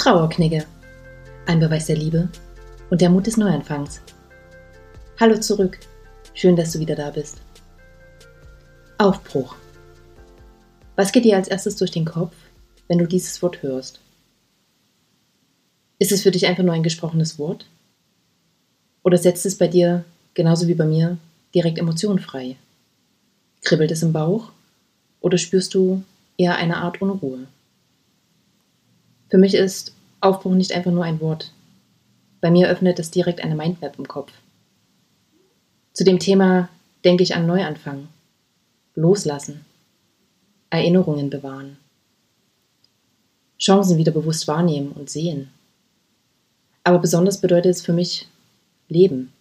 Trauerknigge. Ein Beweis der Liebe und der Mut des Neuanfangs. Hallo zurück. Schön, dass du wieder da bist. Aufbruch. Was geht dir als erstes durch den Kopf, wenn du dieses Wort hörst? Ist es für dich einfach nur ein gesprochenes Wort? Oder setzt es bei dir, genauso wie bei mir, direkt Emotionen frei? Kribbelt es im Bauch? Oder spürst du eher eine Art Unruhe? Für mich ist Aufbruch nicht einfach nur ein Wort. Bei mir öffnet es direkt eine Mindmap im Kopf. Zu dem Thema denke ich an Neuanfang, Loslassen, Erinnerungen bewahren, Chancen wieder bewusst wahrnehmen und sehen. Aber besonders bedeutet es für mich Leben.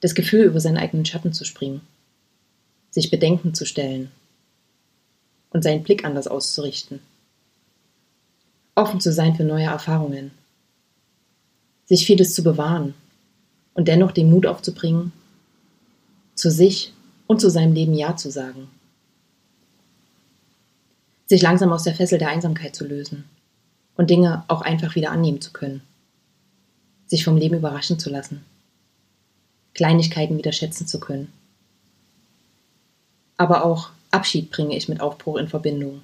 Das Gefühl, über seinen eigenen Schatten zu springen, sich Bedenken zu stellen und seinen Blick anders auszurichten offen zu sein für neue Erfahrungen, sich vieles zu bewahren und dennoch den Mut aufzubringen, zu sich und zu seinem Leben Ja zu sagen, sich langsam aus der Fessel der Einsamkeit zu lösen und Dinge auch einfach wieder annehmen zu können, sich vom Leben überraschen zu lassen, Kleinigkeiten wieder schätzen zu können. Aber auch Abschied bringe ich mit Aufbruch in Verbindung.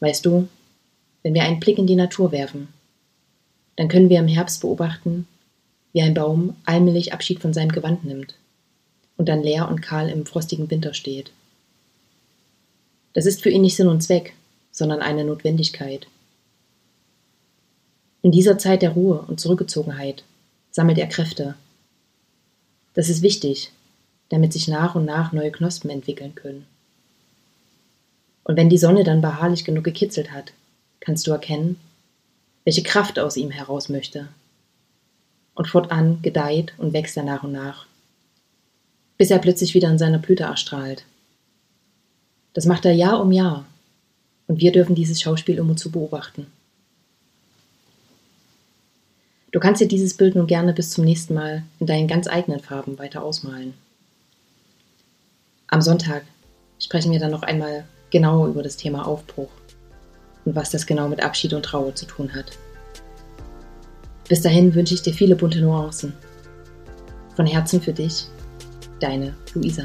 Weißt du, wenn wir einen Blick in die Natur werfen, dann können wir im Herbst beobachten, wie ein Baum allmählich Abschied von seinem Gewand nimmt und dann leer und kahl im frostigen Winter steht. Das ist für ihn nicht Sinn und Zweck, sondern eine Notwendigkeit. In dieser Zeit der Ruhe und Zurückgezogenheit sammelt er Kräfte. Das ist wichtig, damit sich nach und nach neue Knospen entwickeln können. Und wenn die Sonne dann beharrlich genug gekitzelt hat, kannst du erkennen, welche Kraft aus ihm heraus möchte. Und fortan gedeiht und wächst er nach und nach, bis er plötzlich wieder in seiner Blüte erstrahlt. Das macht er Jahr um Jahr, und wir dürfen dieses Schauspiel immer zu beobachten. Du kannst dir dieses Bild nun gerne bis zum nächsten Mal in deinen ganz eigenen Farben weiter ausmalen. Am Sonntag sprechen wir dann noch einmal genauer über das Thema Aufbruch und was das genau mit Abschied und Trauer zu tun hat. Bis dahin wünsche ich dir viele bunte Nuancen. Von Herzen für dich, deine Luisa.